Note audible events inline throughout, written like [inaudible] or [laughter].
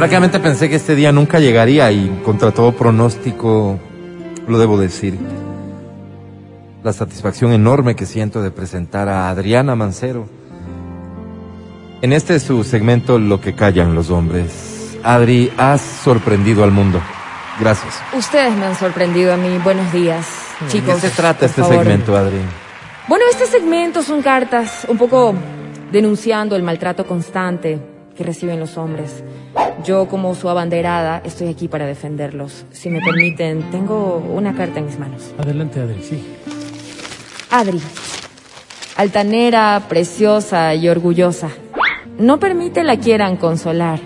Francamente pensé que este día nunca llegaría y contra todo pronóstico, lo debo decir. La satisfacción enorme que siento de presentar a Adriana Mancero. En este es su segmento Lo que callan los hombres. Adri, has sorprendido al mundo. Gracias. Ustedes me han sorprendido a mí. Buenos días, chicos. ¿De qué se trata este favor. segmento, Adri? Bueno, este segmento son cartas un poco denunciando el maltrato constante que reciben los hombres. Yo, como su abanderada, estoy aquí para defenderlos. Si me permiten, tengo una carta en mis manos. Adelante, Adri, sí. Adri, altanera, preciosa y orgullosa. No permite la quieran consolar,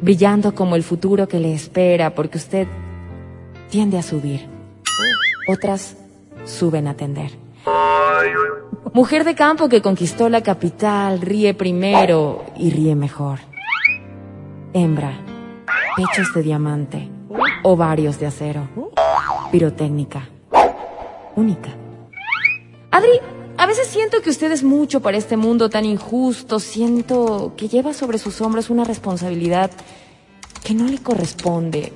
brillando como el futuro que le espera, porque usted tiende a subir. Otras suben a tender. Mujer de campo que conquistó la capital, ríe primero y ríe mejor. Hembra, pechos de diamante, ovarios de acero, pirotécnica, única. Adri, a veces siento que usted es mucho para este mundo tan injusto. Siento que lleva sobre sus hombros una responsabilidad que no le corresponde.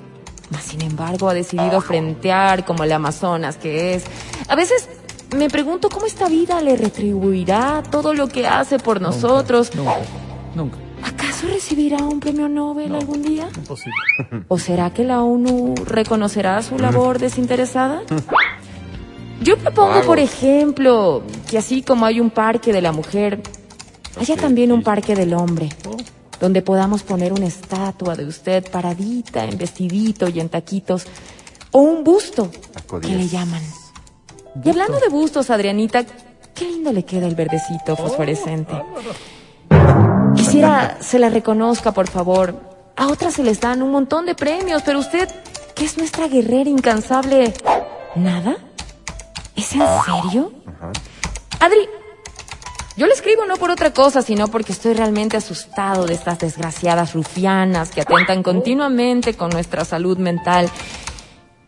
Mas, sin embargo, ha decidido frentear como el Amazonas que es. A veces me pregunto cómo esta vida le retribuirá todo lo que hace por nosotros. Nunca, nunca. ¿Acaso recibirá un premio Nobel algún día? Imposible. ¿O será que la ONU reconocerá su labor desinteresada? [laughs] Yo propongo, por ejemplo, que así como hay un parque de la mujer, haya también un parque del hombre, donde podamos poner una estatua de usted paradita, en vestidito y en taquitos, o un busto, que le llaman. Y hablando de bustos, Adrianita, qué lindo le queda el verdecito fosforescente. Quisiera se la reconozca, por favor. A otras se les dan un montón de premios, pero usted, que es nuestra guerrera incansable, ¿nada? ¿Es en serio? Adri, yo le escribo no por otra cosa, sino porque estoy realmente asustado de estas desgraciadas rufianas que atentan continuamente con nuestra salud mental.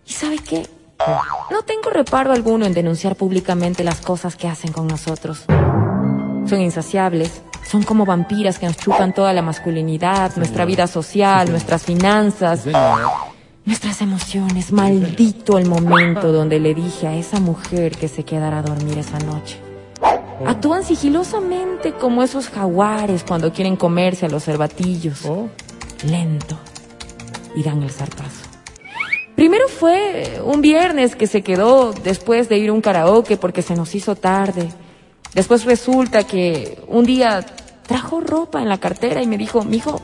¿Y sabe qué? No tengo reparo alguno en denunciar públicamente las cosas que hacen con nosotros. Son insaciables, son como vampiras que nos chupan toda la masculinidad, nuestra vida social, nuestras finanzas, nuestras emociones. Maldito el momento donde le dije a esa mujer que se quedara a dormir esa noche. Actúan sigilosamente como esos jaguares cuando quieren comerse a los cervatillos. Lento. Y dan el zarpazo. Fue un viernes que se quedó después de ir a un karaoke porque se nos hizo tarde. Después resulta que un día trajo ropa en la cartera y me dijo, mijo,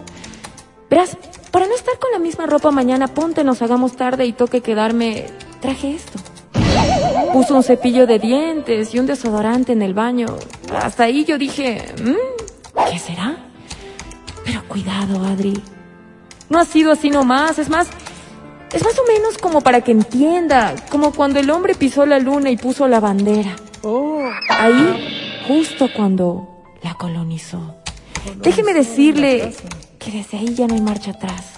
verás, para no estar con la misma ropa mañana, ponte, nos hagamos tarde y toque quedarme, traje esto. Puso un cepillo de dientes y un desodorante en el baño. Hasta ahí yo dije, "Mm, ¿qué será? Pero cuidado, Adri. No ha sido así nomás, es más, es más o menos como para que entienda, como cuando el hombre pisó la luna y puso la bandera. Ahí, justo cuando la colonizó. Déjeme decirle que desde ahí ya no hay marcha atrás.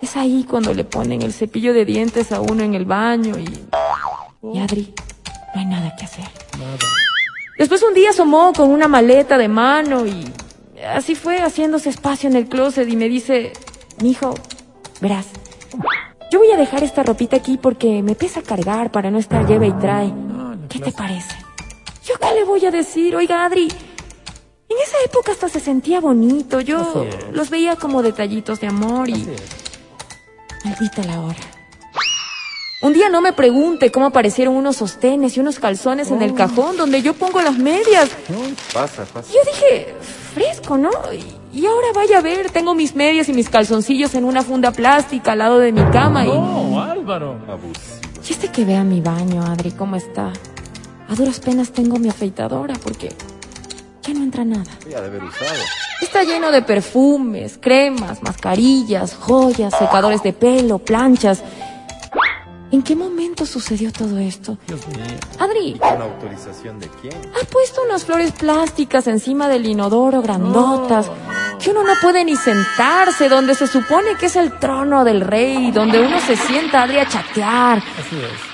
Es ahí cuando le ponen el cepillo de dientes a uno en el baño y... Y Adri, no hay nada que hacer. Después un día asomó con una maleta de mano y así fue haciéndose espacio en el closet y me dice, mijo, verás, yo voy a dejar esta ropita aquí porque me pesa cargar para no estar lleve y trae. ¿Qué te parece? ¿Yo qué le voy a decir? Oiga, Adri, en esa época hasta se sentía bonito. Yo los veía como detallitos de amor y... Maldita la hora. Un día no me pregunte cómo aparecieron unos sostenes y unos calzones en el cajón donde yo pongo las medias. Pasa, pasa. Yo dije, fresco, ¿no? Y, y ahora vaya a ver, tengo mis medias y mis calzoncillos en una funda plástica al lado de mi cama y... No, Álvaro. Y este que vea mi baño, Adri, ¿cómo está? A duras penas tengo mi afeitadora porque ya no entra nada. Ya de haber usado. Está lleno de perfumes, cremas, mascarillas, joyas, secadores de pelo, planchas. ¿En qué momento sucedió todo esto? Dios mío. Adri, ¿Con autorización de quién? ha puesto unas flores plásticas encima del inodoro, grandotas, que uno no puede ni sentarse, donde se supone que es el trono del rey, donde uno se sienta, a chatear. Así es.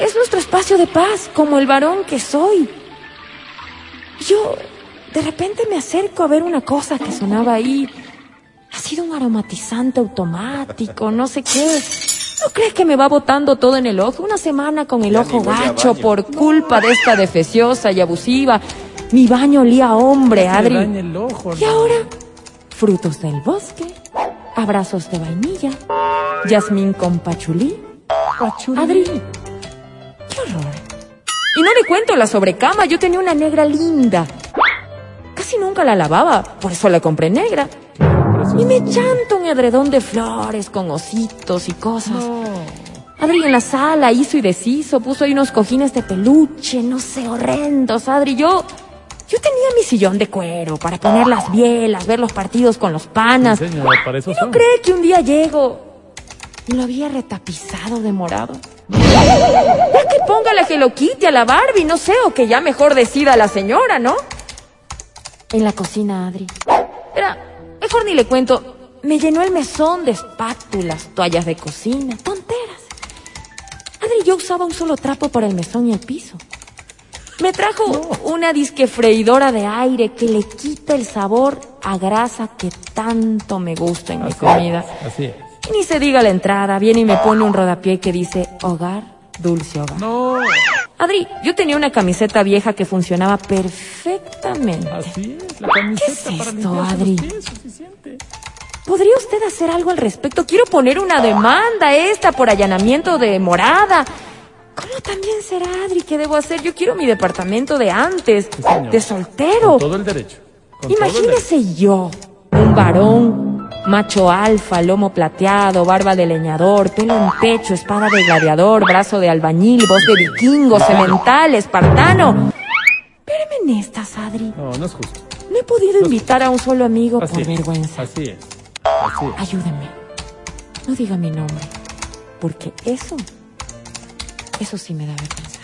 Es nuestro espacio de paz, como el varón que soy. Yo, de repente me acerco a ver una cosa que sonaba ahí. Ha sido un aromatizante automático, no sé qué. ¿No crees que me va botando todo en el ojo? Una semana con el ojo gacho por culpa de esta defeciosa y abusiva. Mi baño olía a hombre, Adri. daña el ojo, Y ahora, frutos del bosque, abrazos de vainilla, jazmín con pachulí. Adri, qué horror. Y no le cuento la sobrecama, yo tenía una negra linda. Casi nunca la lavaba, por eso la compré negra. Y me chanta un edredón de flores con ositos y cosas. Adri en la sala hizo y deshizo, puso ahí unos cojines de peluche, no sé, horrendos, Adri. Yo, yo tenía mi sillón de cuero para poner las bielas, ver los partidos con los panas. Sí, señor, para eso ¿Y son. no cree que un día llego y lo había retapizado de morado? Ya que ponga la Hello Kitty a la Barbie, no sé, o que ya mejor decida la señora, ¿no? En la cocina, Adri. Era, mejor ni le cuento. Me llenó el mesón de espátulas, toallas de cocina, tonteras. Adri, yo usaba un solo trapo para el mesón y el piso. Me trajo una disque freidora de aire que le quita el sabor a grasa que tanto me gusta en mi comida. Así es. Y ni se diga la entrada, viene y me pone un rodapié que dice hogar, dulce hogar. No, Adri, yo tenía una camiseta vieja que funcionaba perfectamente. así es. La camiseta ¿Qué es para esto, Adri? pies, suficiente. ¿Podría usted hacer algo al respecto? Quiero poner una demanda esta por allanamiento de morada. ¿Cómo también será, Adri? ¿Qué debo hacer? Yo quiero mi departamento de antes, Sí, de soltero. Con todo el derecho. Con todo el derecho. Imagínese yo, un varón, macho alfa, lomo plateado, barba de leñador, pelo en pecho, espada de gladiador, brazo de albañil, voz de vikingo, semental, espartano. Espéreme en estas, Adri. No, no es justo. No he podido invitar a un solo amigo Así por es. vergüenza. Así es. Así es. Ayúdeme. No diga mi nombre. Porque eso, eso sí me da vergüenza.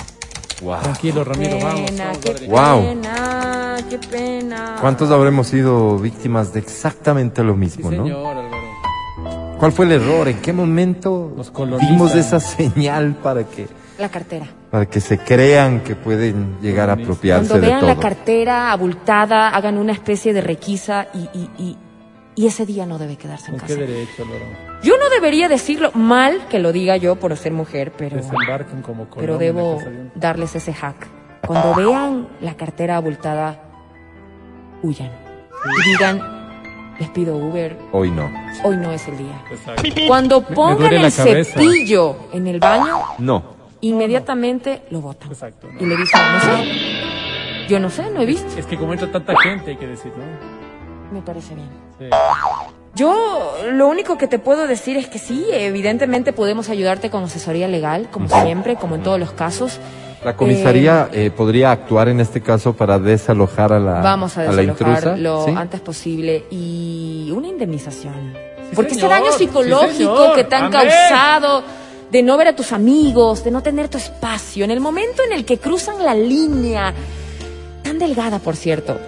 Wow. Tranquilo, Ramiro, vamos. Pena, vamos, qué. Guau. pena, qué pena. ¿Cuántos habremos sido víctimas de exactamente lo Sí, mismo, no? señor, Álvaro. ¿Cuál fue el error? ¿En qué momento dimos esa señal para que, La cartera. para que se crean que pueden llegar a apropiarse Cuando de vean todo? la cartera abultada, hagan una especie de requisa y, y, y, y ese día no debe quedarse en ¿Con qué casa. derecho, Álvaro? Yo no debería decirlo mal que lo diga yo por ser mujer, pero, Desembarquen como Colón pero en debo la casa de un- darles ese hack. Cuando vean la cartera abultada, huyan. Y digan, les pido Uber, Hoy no. hoy no es el día. Exacto. Cuando me pongan duele el cabeza. cepillo en el baño, No. inmediatamente lo botan. Exacto. no. Y le dicen, no sé. Yo no sé, no he visto. Es que como entra tanta gente, hay que decir, ¿no? Me parece bien. Sí. Yo lo único que te puedo decir es que sí, evidentemente podemos ayudarte con asesoría legal, como siempre, como en todos los casos. La comisaría eh, podría actuar en este caso para desalojar a la, Vamos a intrusa. desalojar lo ¿sí? antes posible y una indemnización. Sí, Porque señor. ese daño Sí, psicológico señor. que te han Amén. causado de no ver a tus amigos, de no tener tu espacio, en el momento en el que cruzan la línea, tan delgada por cierto,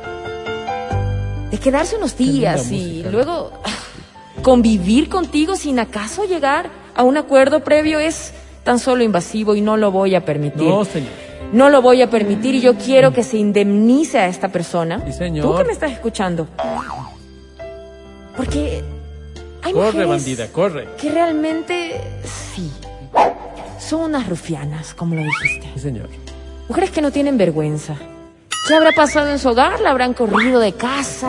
de quedarse unos días y luego [laughs] convivir contigo sin acaso llegar a un acuerdo previo es tan solo invasivo y no lo voy a permitir. No, señor. No lo voy a permitir y yo quiero que se indemnice a esta persona. Sí, señor. Tú que me estás escuchando. Porque hay Corre, bandida, corre. que realmente sí. Son unas rufianas, como lo dijiste. Sí, señor. Mujeres que no tienen vergüenza. ¿Qué habrá pasado en su hogar? La habrán corrido de casa.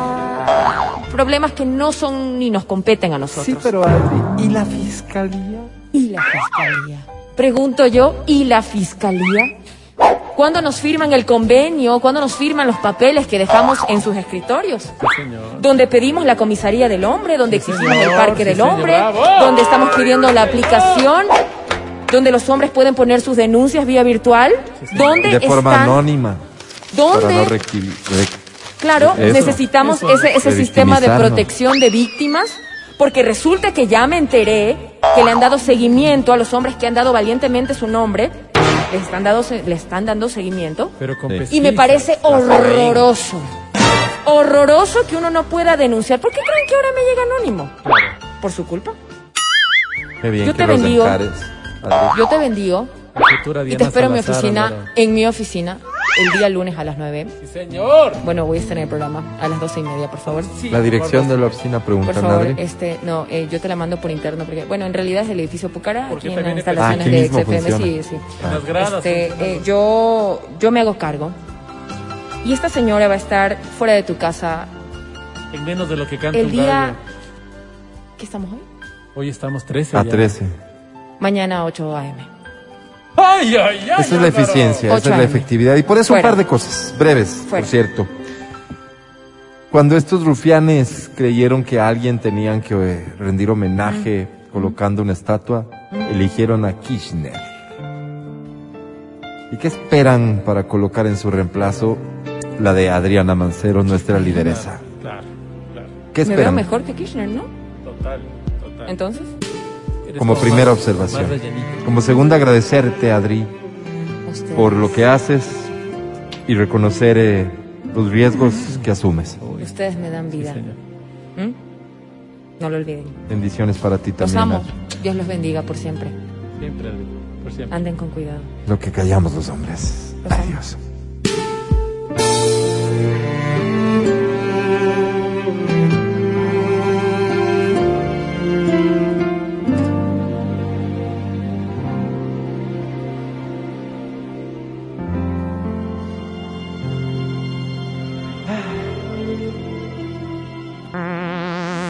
Problemas que no son ni nos competen a nosotros. Sí, pero Adri, ¿y la fiscalía? ¿Y la fiscalía? Pregunto yo, ¿y la fiscalía? ¿Cuándo nos firman el convenio? ¿Cuándo nos firman los papeles que dejamos en sus escritorios? Sí, señor. Donde pedimos la comisaría del hombre, donde Sí, exigimos el parque sí, del señor, hombre, bravo. donde estamos pidiendo la aplicación, donde los hombres pueden poner sus denuncias vía virtual, ¿dónde De forma están? anónima. Para no ¿Dónde? Claro, Eso. necesitamos Eso. ese, ese De sistema de protección de víctimas, porque resulta que ya me enteré que le han dado seguimiento a los hombres que han dado valientemente su nombre, le están, dado, se- le están dando seguimiento, Pero con y me parece horroroso. Horroroso que uno no pueda denunciar. ¿Por qué creen que ahora me llega anónimo? Por su culpa. Qué bien Yo que te bendigo. Yo te bendigo y te espero en mi Salazar, oficina, Álvaro. en mi oficina, el día lunes a las 9. Sí, señor. Bueno, voy a estar en el programa a las doce y media, por favor. Sí, La dirección por de la oficina Por preguntan, favor, Adri. este, no, eh, yo te la mando por interno porque, bueno, en realidad es el edificio Pucara, aquí en las instalaciones Ah, de XFM, sí, funciona. sí. En las gradas. Este, eh, yo, yo me hago cargo. Y esta señora va a estar fuera de tu casa En menos de lo que canta el día... ¿Qué estamos hoy? Hoy estamos 13 A ya. 13. Mañana a 8 a.m. ¡Ay, ay, ay! Esa es la eficiencia, esa es la efectividad. Y por eso Fuera. un par de cosas, breves, Fuera. por cierto. Cuando estos rufianes creyeron que a alguien tenían que rendir homenaje colocando una estatua, eligieron a Kirchner. ¿Y qué esperan para colocar en su reemplazo la de Adriana Mancero, nuestra lideresa? Claro, claro. ¿Qué Me veo esperan? mejor que Kirchner, ¿no? Total, total. Entonces, Como primera más- observación. Como segunda, agradecerte, Adri, por lo que haces y reconocer eh, los riesgos que asumes. Ustedes me dan vida. ¿Mm? No lo olviden. Bendiciones para ti Los también. amo. Adri. Dios los bendiga por siempre. Siempre, Adri, por siempre. Anden con cuidado. Lo que callamos los hombres. Los amo.